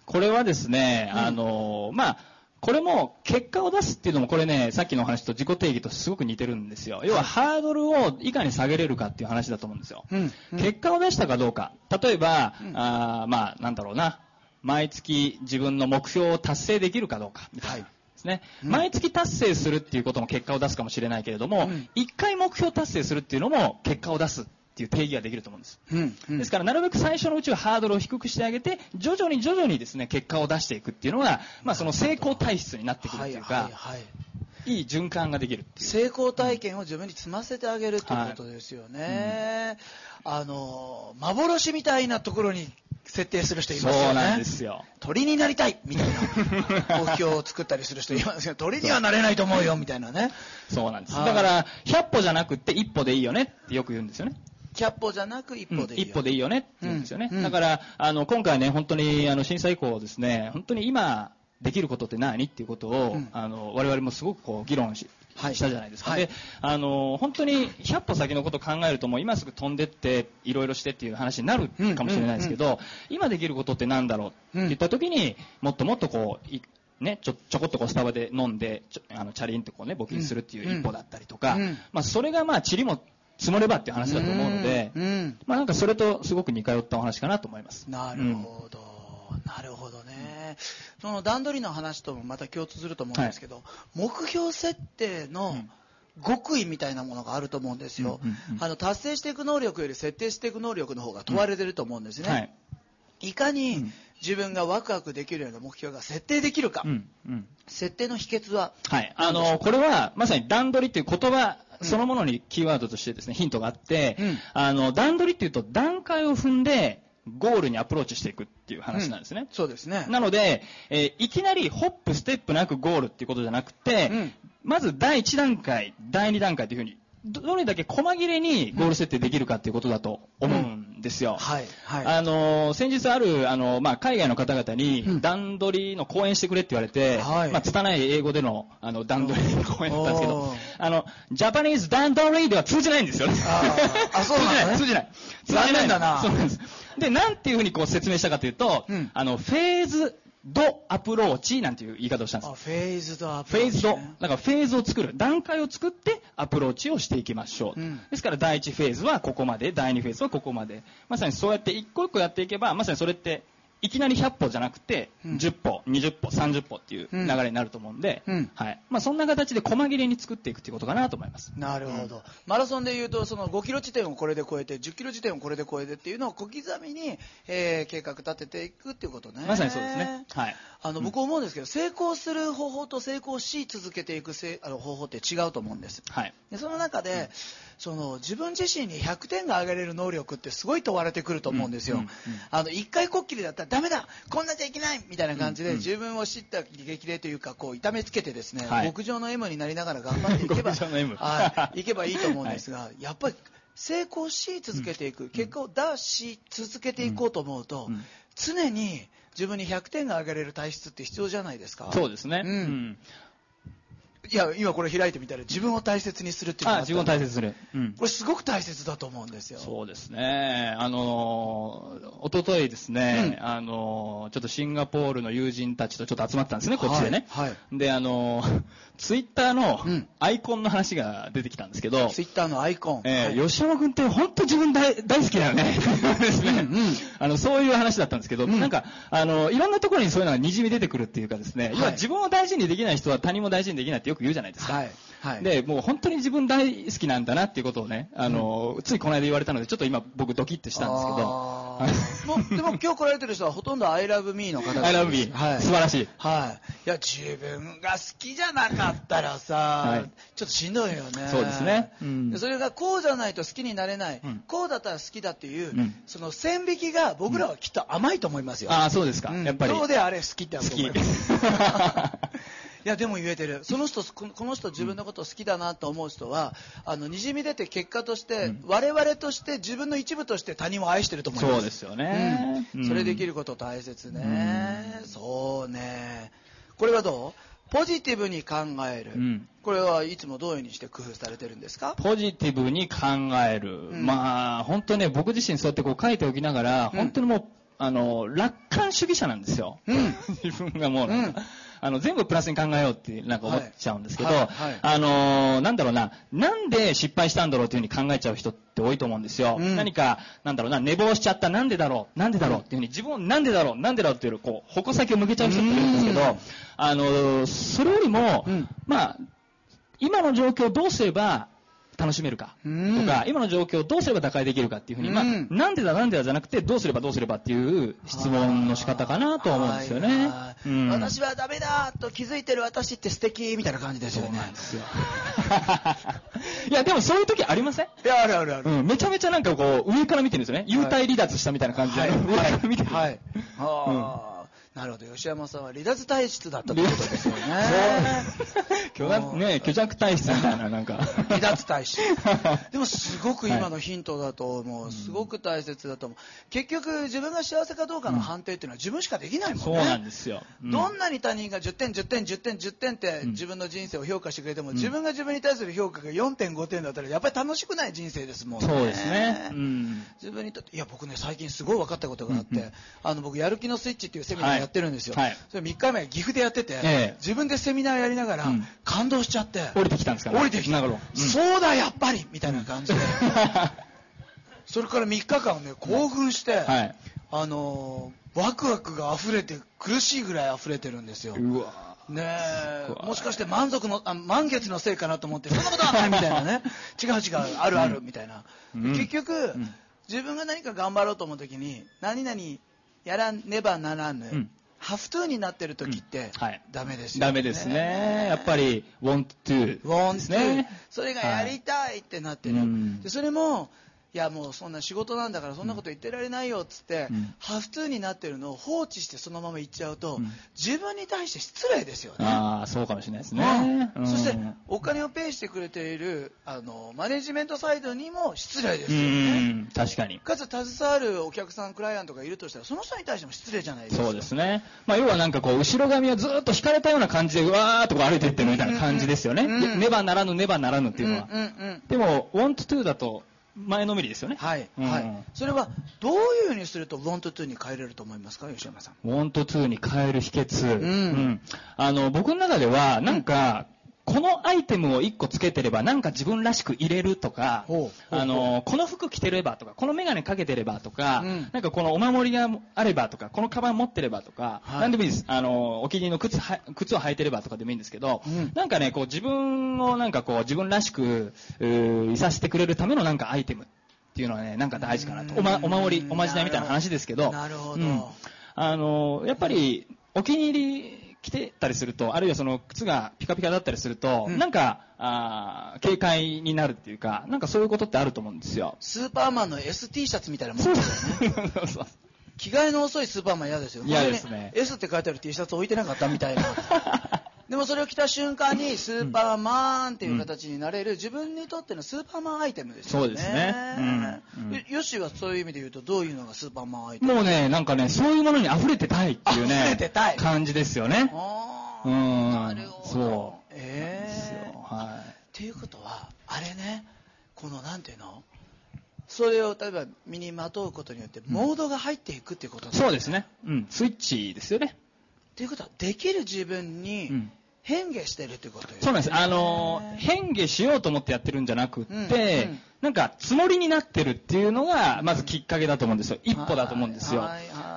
これはですね、あの、まあ、これも結果を出すっていうのもこれね、さっきの話と自己定義とすごく似てるんですよ。要はハードルをいかに下げれるかっていう話だと思うんですよ。うんうん、結果を出したかどうか。例えば、うん、あまあ、なんだろうな。毎月自分の目標を達成できるかどうか。みたいな。はいですね、うん、毎月達成するっていうことも結果を出すかもしれないけれども、一、うん、回目標達成するっていうのも結果を出すっていう定義ができると思うんです。うんうん、ですから、なるべく最初のうちはハードルを低くしてあげて、徐々に徐々にですね、結果を出していくっていうのが、まあ、その成功体質になってくるっていうか、はいはいはいいい循環ができる成功体験を自分に積ませてあげるということですよね、はいうん、あの幻みたいなところに設定する人いますよね。そうなんですよ。鳥になりたいみたいな 目標を作ったりする人いますよ。鳥にはなれないと思うよみたいなね。そうなんです。だから、100歩じゃなくて一歩でいいよねってよく言うんですよね。100歩じゃなく一歩でいいよ、うん、一歩でいいよねって言うんですよね。うん、だから、あの、今回ね、本当に、あの、震災以降ですね、本当に今、できることって何っていうことを、うん、あの我々もすごくこう議論ししたじゃないですか。はい、で、あの、本当に100歩先のことを考えるともう今すぐ飛んでって、いろいろしてっていう話になるかもしれないですけど、今できることって何だろう？って言った時に、もっともっとこう、ね、ちょちょこっとこうスタバで飲んであのチャリンとこうね募金するっていう一歩だったりとか、うん、まあ、それがまあ塵も積もればっていう話だと思うので、うん、まあ、なんかそれとすごく似通ったお話かなと思います。なるほど、うん、なるほどね。その段取りの話ともまた共通すると思うんですけど、はい、目標設定の、極意みたいなものがあると思うんですよ、あの達成していく能力より設定していく能力の方が問われてると思うんですね、はい、いかに自分がワクワクできるような目標が設定できるか、うんうん、設定の秘訣は？はい。あのこれはまさに段取りっていう言葉そのものにキーワードとしてですねヒントがあって、うん、あの段取りっていうと段階を踏んでゴールにアプローチしていくっていう話なんですね。うん、そうですね。なので、えー、いきなりホップ、ステップなくゴールっていうことじゃなくて、うん、まず第1段階、第2段階というふうにどれだけ細切れにゴール設定できるかっていうことだと思うんですよ。はい。はい。あの、先日ある、あの、まあ、海外の方々に段取りの講演してくれって言われて、はい、まあ、拙い英語での、あの、段取りの講演だったんですけど、あの、ジャパニーズ段取りでは通じないんですよね。あ、そうなんですね。通じない。通じない。残念だな。そうなんです。で、なんていうふうにこう説明したかというと、うん、あの、 phased approach なんていう言い方をしたんです。フェーズドアプローチ、ね、 phased。だからフェーズを作る。段階を作ってアプローチをしていきましょう。うん、ですから第1フェーズはここまで、第2フェーズはここまで。まさにそうやって一個一個やっていけば、まさにそれっていきなり100歩じゃなくて、10歩、20歩、30歩っていう流れになると思うんで、はいまあ、そんな形で細切れに作っていくっていうことかなと思います。なるほど。マラソンでいうと、その5キロ地点をこれで超えて、10キロ地点をこれで超えてっていうのを小刻みに、えー、計画立てていくっていうことね。まさにそうですね。はい。あの、僕思うんですけど、成功する方法と成功し続けていくせあの方法って違うと思うんです。はい。でその中で、その自分自身に100点が上げれる能力ってすごい問われてくると思うんですよ。あの一回こっきりだったらダメだこんなじゃいけないみたいな感じで、自分を知った激励というかこう痛めつけてですね、はい、極上の M になりながら頑張っていけば はい、いけばいいと思うんですが、はい、やっぱり成功し続けていく、結果を出し続けていこうと思うと、常に自分に100点が上げれる体質って必要じゃないですか。そうですね。うん。いや、今これ開いてみたら自分を大切にするっていうのが自分を大切にする。うん。これすごく大切だと思うんですよ。そうですね。あのおとといですね、うん、あのちょっとシンガポールの友人たちとちょっと集まったんですね、こっちでね。はい。はい、で、あのツイッターのアイコンの話が出てきたんですけど、ツイッターのアイコン。えー、はい、吉山君って本当自分大大好きだよね。ですね。うん、あの、そういう話だったんですけど、うん、なんか、あの、いろんなところにそういうのが滲み出てくるっていうかですね、要は自分を大事にできない人は他人も大事にできないってよく言うじゃないですか。はい。はい、で、もう本当に自分大好きなんだなっていうことをね、あの、うん、ついこの間言われたので、ちょっと今僕ドキッとしたんですけど、もうでも今日来られてる人はほとんど I love me の方です。I love me。はい。素晴らしい。はい。いや、自分が好きじゃなかったらさ、はい、ちょっとしんどいよね。そうですね。うん、それがこうじゃないと好きになれない、うん、こうだったら好きだっていう、うん、その線引きが僕らはきっと甘いと思いますよ。ああ、そうですか。やっぱり。どうであれ好きって好き。いやでも言えてる。その人この人自分のこと好きだなと思う人はあのにじみ出て結果として、うん、我々として自分の一部として他人を愛してると思います。そうですよね、うん、それできること大切ね、うん、そうね。これはどう？ポジティブに考える、うん、これはいつもどういうふうにして工夫されてるんですか？ポジティブに考える、うん、まあ本当ね僕自身そうやってこう書いておきながら、本当にもうあの楽観主義者なんですよ、自分がもう、あの、全部プラスに考えようってなんか思っちゃうんですけど、はい。はい。はい、あのー、なんだろうな、なんで失敗したんだろうっていうふうに考えちゃう人って多いと思うんですよ。うん、何か、なんだろうな、寝坊しちゃった、なんでだろう、なんでだろう。っていうふうに自分をなんでだろう、なんでだろうっていう、こう、矛先を向けちゃう人っているんですけど、あのー、それよりも、うん、まあ、今の状況をどうすれば楽しめるかとか、今の状況をどうすれば打開できるかっていうふうに、まあ、なんでだなんでだじゃなくて、どうすればどうすればっていう質問の仕方かなと思うんですよね。私はダメだと気づいてる私って素敵みたいな感じですよね。いや、でもそういう時ありません？いや、あるあるある。うん、めちゃめちゃなんかこう、上から見てるんですよね。幽体離脱したみたいな感じで、上から見てる。はい。なるほど。吉山さんは離脱体質だったってことですよね。虚弱ね虚弱体質みたいななんか。離脱体質。でもすごく今のヒントだと思う、はい、すごく大切だと思う。結局自分が幸せかどうかの判定っていうのは自分しかできないもんね、そうなんですよ、うん、どんなに他人が10点10点10点10点って自分の人生を評価してくれても、うん、自分が自分に対する評価が4.5点だったらやっぱり楽しくない人生ですもんね。そうですね、うん、自分にとっていや僕ね最近すごい分かったことがあって、あの僕やる気のスイッチっていうセミナーやってるんですよ、はい、それ3日前岐阜でやってて、ええ、自分でセミナーやりながら、感動しちゃって。降りてきたんですか、ね、降りてきた、そうだやっぱりみたいな感じで。それから3日間ね興奮して、はい、あのー、ワクワクが溢れて苦しいぐらい溢れてるんですよ。うわねえ。もしかして満足のあ満月のせいかなと思ってそんなことはないみたいなね。違う違うあるあるみたいな、うん、結局、うん、自分が何か頑張ろうと思う時に何々やらねばならぬ、うん、ハフトゥーになってる時って、はい、ダメですよね。ダメですね。やっぱり want to want to それがやりたいってなってる、はい、でそれもいやもうそんな仕事なんだからそんなこと言ってられないよっつって、うん、ハフトゥーになってるのを放置してそのまま行っちゃうと、うん、自分に対して失礼ですよね。ああそうかもしれないですね、うん、そしてお金をペイしてくれているあのマネジメントサイドにも失礼ですよね。確かに。かつ携わるお客さんクライアントがいるとしたらその人に対しても失礼じゃないですか。そうですね、まあ、要はなんかこう後ろ髪はずっと引かれたような感じでうわーっとこう歩いていってるみたいな感じですよね、ねばならぬねばならぬっていうのは、でも want to だと前のめりですよね。はい。うん、はい。それは、どういうふうにすると、want to に変えれると思いますか、吉山さん？want to に変える秘訣。うん。うん、あの、僕の中では、なんか、このアイテムを1個つけてればなんか自分らしく入れるとか、あの、この服着てればとか、このメガネかけてればとか、うん、なんかこのお守りがあればとか、このカバン持ってればとか、はい、なんでもいいです。あの、お気に入りの靴は、靴を履いてればとかでもいいんですけど、うん、なんかね、こう自分をなんかこう自分らしく、いさせてくれるためのなんかアイテムっていうのはね、なんか大事かなと。おま、お守り、おまじないみたいな話ですけど、なるほど。うん、あの、やっぱり、お気に入り、着てたりすると、あるいはその靴がピカピカだったりすると、うん、なんか、あ警戒になるっていうか、なんかそういうことってあると思うんですよ。スーパーマンの ST シャツみたいなもんですよね。そうそう着替えの遅いスーパーマン嫌ですよ。嫌ですね。S って書いてある T シャツ置いてなかったみたいな。でもそれを着た瞬間にスーパーマンっていう形になれる自分にとってのスーパーマンアイテムですよね。そうですね。うん、ヨッシーはそういう意味で言うとどういうのがスーパーマンアイテム？もうね、なんかね、そういうものに溢れてたいっていうね、溢れてたい感じですよね。うん。なるほど。そう。ええー。はい。っていうことは、あれね、このなんていうの？それを例えば身にまとうことによってモードが入っていくっていうことなんですね、そうですね。うん。スイッチですよね。ということは、できる自分に変化してるってことよ、ね、そうなんです。あの、変化しようと思ってやってるんじゃなくって、うんうん、なんか、つもりになってるっていうのが、まずきっかけだと思うんですよ。一歩だと思うんですよ。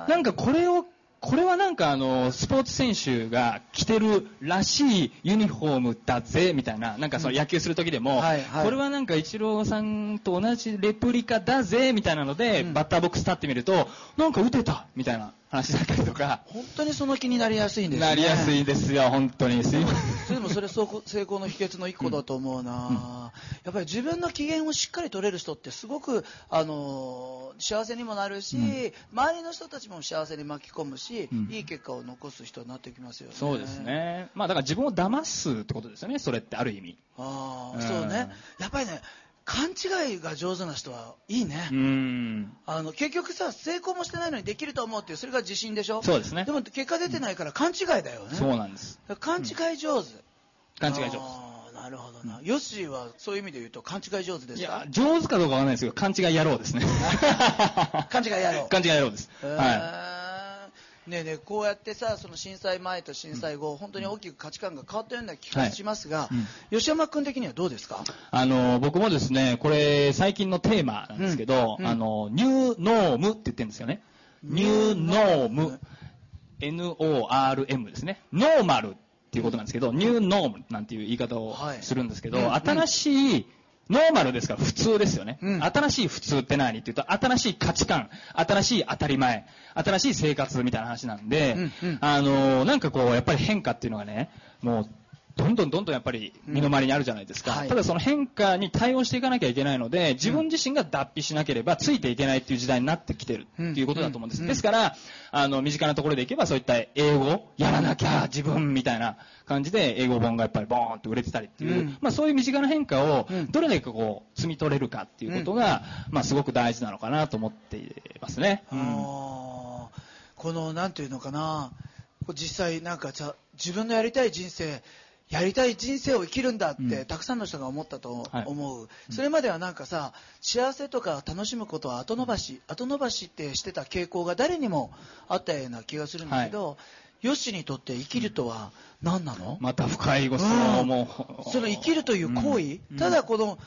なんかこれをこれはなんかあの、スポーツ選手が着てるらしいユニフォームだぜ、みたいな、なんかその野球する時でも、これはなんかイチローさんと同じレプリカだぜ、みたいなので、バッターボックス立ってみると、なんか打てた、みたいな。話だったりとか。本当にその気になりやすいんですね。なりやすいですよ、本当に。すいません。でもそれ成功の秘訣の一個だと思うな、うん、やっぱり自分の機嫌をしっかり取れる人ってすごく、あのー、幸せにもなるし、うん、周りの人たちも幸せに巻き込むし、うん、いい結果を残す人になってきますよね。そうですね。まあだから自分を騙すってことですよね、それってある意味。ああ、そうね。やっぱりね、勘違いが上手な人はいいね。あの、結局さ、成功もしてないのにできると思うっていう、それが自信でしょ？そうですね。でも結果出てないから勘違いだよね。そうなんです。勘違い上手。勘違い上手。なるほどな。ヨッシーはそういう意味で言うと勘違い上手ですか？いや、上手かどうかわかんないですけど、勘違い野郎ですね。勘違い野郎。勘違い野郎です。はい。ねえねえこうやってさその震災前と震災後、うん、本当に大きく価値観が変わったような気がしますが、はい。うん、吉山君的にはどうですか？あの僕もですねこれ最近のテーマなんですけど、うん、あのニューノームって言ってるんですよね。ニューノーム NORM ですね。ノーマルっていうことなんですけど、ニューノームなんていう言い方をするんですけど、はい、新しいノーマルですから普通ですよね。うん、新しい普通って何って言うと、新しい価値観、新しい当たり前、新しい生活みたいな話なんで、うんうん、あのー、なんかこう、やっぱり変化っていうのがね、もう、どんどんどんどんやっぱり身の回りにあるじゃないですか、うんはい、ただその変化に対応していかなきゃいけないので、自分自身が脱皮しなければついていけないっていう時代になってきてるっていうことだと思うんです。ですから、あの、身近なところでいけばそういった英語、やらなきゃ自分みたいな感じで英語本がやっぱりボーンと売れてたりっていう、まあそういう身近な変化をどれだけこう、摘み取れるかっていうことが、まあすごく大事なのかなと思っていますね。うん、この、なんていうのかな、実際なんかじゃ自分のやりたい人生やりたい人生を生きるんだって、たくさんの人が思ったと思う、はい、それまではなんかさ幸せとか楽しむことは後延ばし後延ばしってしてた傾向が誰にもあったような気がするんだけど、はい、ヨッシーにとって生きるとは何なの？また深いご質問を。もう、その生きるという行為、うん、ただこの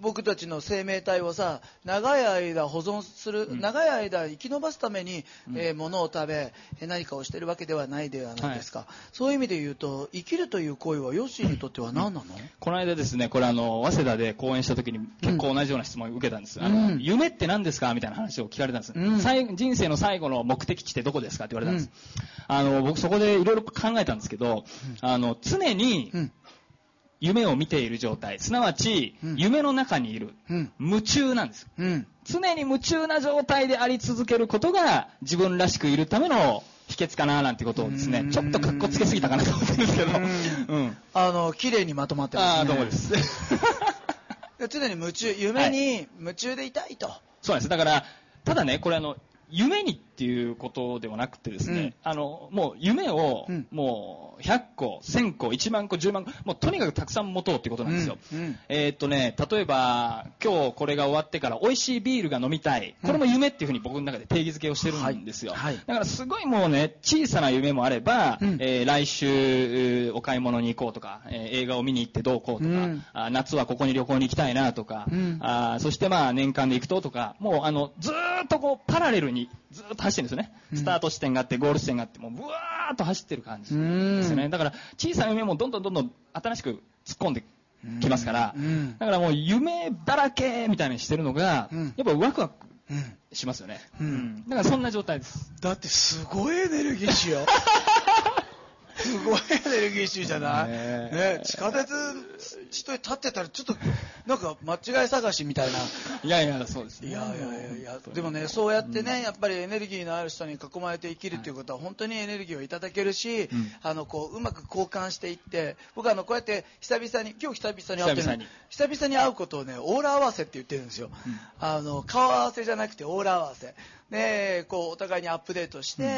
僕たちの生命体をさ長い間保存する、うん、長い間生き延ばすために、うん、えー、物を食べ何かをしてるわけではないではないですか、はい、そういう意味で言うと生きるという行為はヨッシーにとっては何なの、うん、この間ですねこれあの早稲田で講演した時に結構同じような質問を受けたんです、あの夢って何ですか？みたいな話を聞かれたんです、人生の最後の目的地ってどこですか？って言われたんです、あの僕そこでいろいろ考えたんですけど、あの常に、夢を見ている状態、すなわち、夢の中にいる、夢中なんです、常に夢中な状態であり続けることが自分らしくいるための秘訣かななんてことをですね、ちょっとかっこつけすぎたかなと思ってるんですけど、うん、あの、綺麗にまとまってますね。あどうもです。常に夢中、夢に夢中でいたいと。はい、そうなんです。だから、ただね、これあの、夢にっていうことではなくてですね、うん、あの、もう夢を、もう100個、1000個、1万個、10万個、もうとにかくたくさん持とうっていうことなんですよ。うん。うん、えー、っとね、例えば、今日これが終わってから美味しいビールが飲みたい。これも夢っていうふうに僕の中で定義づけをしてるんですよ。はい。はい、だからすごいもうね、小さな夢もあれば、えー、来週お買い物に行こうとか、えー、映画を見に行ってどうこうとか、あ夏はここに旅行に行きたいなとか、あそしてまあ年間で行くととか、もうあの、ずーっとこうパラレルにずっと走ってるんですよね。スタート地点があって、ゴール地点があって、もうブワーッと走ってる感じですよね。だから、小さな夢もどんどんどんどん新しく突っ込んできますから、だからもう夢だらけみたいにしてるのが、やっぱワクワクしますよね。うん。だからそんな状態です。だってすごいエネルギッシュよ。すごいエネルギッシュじゃない、ねね、地下鉄地と立ってたらちょっとなんか間違い探しみたいな。いやいや、そうです、ね、いやいやいやいや、でもね、そうやってね、やっぱりエネルギーのある人に囲まれて生きるっていうことは本当にエネルギーをいただけるし、うん、あの、こう、うまく交換していって、僕あの、こうやって久々に、今日久々に会ってる久々に会うことをね、オーラ合わせって言ってるんですよ。うん、あの、顔合わせじゃなくてオーラ合わせ。でこうお互いにアップデートして、うん、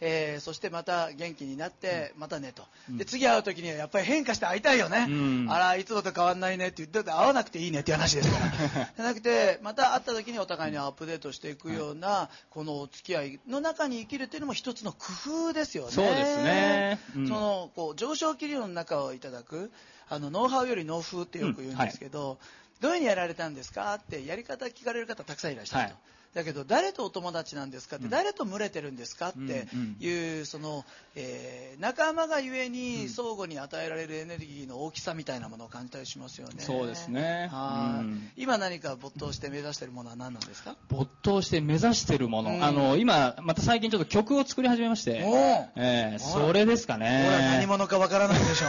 えー、そしてまた元気になって、またねと、で次会う時にはやっぱり変化して会いたいよね、うん、あらいつもと変わんないねって言ってて会わなくていいねっていう話ですから。じゃなくてまた会った時にお互いにアップデートしていくような、このお付き合いの中に生きるっていうのも一つの工夫ですよね。そうですね、うん、そのこう上昇気流の中をいただくあのノウハウよりノウ風ってよく言うんですけど、はい、どういうふうにやられたんですかってやり方聞かれる方たくさんいらっしゃると。はいだけど誰とお友達なんですかって、誰と群れてるんですかっていう、その、えー、仲間がゆえに相互に与えられるエネルギーの大きさみたいなものを感じたりしますよね。そうですね。はい、今何か没頭して目指しているものは何なんですか？没頭して目指しているもの、あの、今、また最近ちょっと曲を作り始めまして、えー、それですかね。何者かわからないでしょ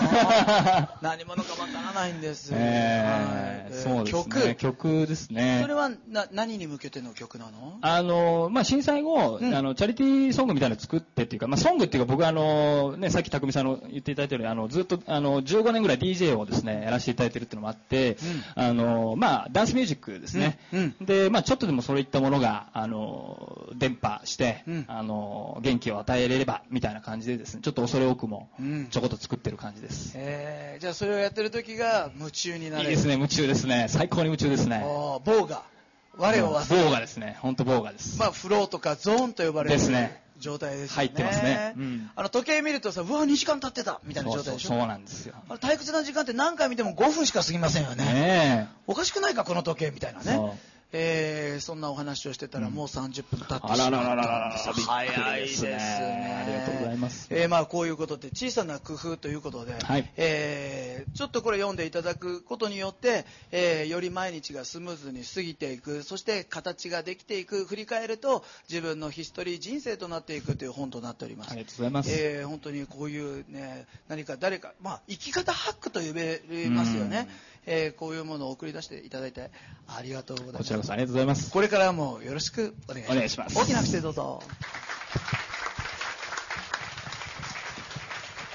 何者かわからないんです。えー、はい、そうですね。曲。曲ですね。それはな何に向けての曲なのの？あの、まあ、震災後、うん、あの、チャリティーソングみたいなの作ってっていうか、まあ、ソングっていうか僕はあの、ね、さっき匠さんの言っていただいたように、あの、ずっと、あの、15年ぐらい DJ をですね、やらせていただいてるっていうのもあって、うん、あの、まあ、ダンスミュージックですね。うん、で、まあ、ちょっとでもそういったものが、あの、伝播して、あの、元気を与えれれば、みたいな感じでですね、ちょっと恐れ多くも、ちょこっと作ってる感じです。えー、じゃあそれをやってる時が夢中になるいいですね、夢中ですね。最高に夢中ですね。棒が。我を忘れる。ボーガですね。本当ボーガです。まあ、フローとかゾーンと呼ばれる。ですね。状態ですね。入ってますね。うん、あの、時計見るとさ、うわ、2時間経ってたみたいな状態でしょそうなんですよ。あ退屈な時間って何回見ても5分しか過ぎませんよね。ねおかしくないか、この時計みたいなね。えー、そんなお話をしてたらもう30分経ってしまったんです、あらららら早いですねありがとうございます、えー、まあこういうことで小さな工夫ということで、はい、えー、ちょっとこれ読んでいただくことによって、えー、より毎日がスムーズに過ぎていくそして形ができていく振り返ると自分のヒストリー人生となっていくという本となっておりますありがとうございます、えー、本当にこういうね何か誰か、まあ、生き方ハックと呼べますよね、えー、こういうものを送り出していただいてありがとうございます。こちらこそありがとうございます。これからもよろしくお願いします。大きな拍手どうぞ。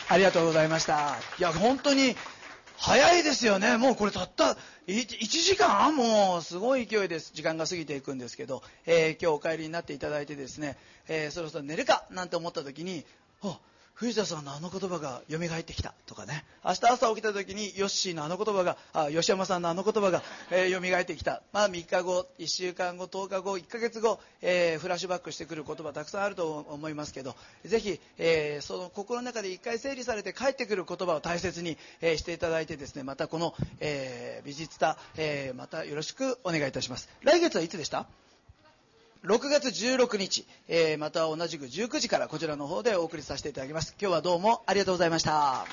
ありがとうございました。いや本当に早いですよね。もうこれたった1時間？もうすごい勢いです。時間が過ぎていくんですけど、えー、今日お帰りになっていただいてですね、えー、そろそろ寝るか？なんて思った時にあ藤田さんのあの言葉が蘇ってきたとかね。明日朝起きた時にヨッシーのあの言葉があ吉山さんのあの言葉が、えー、蘇ってきた、まあ、3日後1週間後10日後1ヶ月後、えー、フラッシュバックしてくる言葉たくさんあると思いますけどぜひ、えー、その心の中で一回整理されて帰ってくる言葉を大切に、えー、していただいてですねまたこの、え、美術座、え、またよろしくお願いいたします。来月はいつでした？6月16日、えー、また同じく19時からこちらの方でお送りさせていただきます。今日はどうもありがとうございました。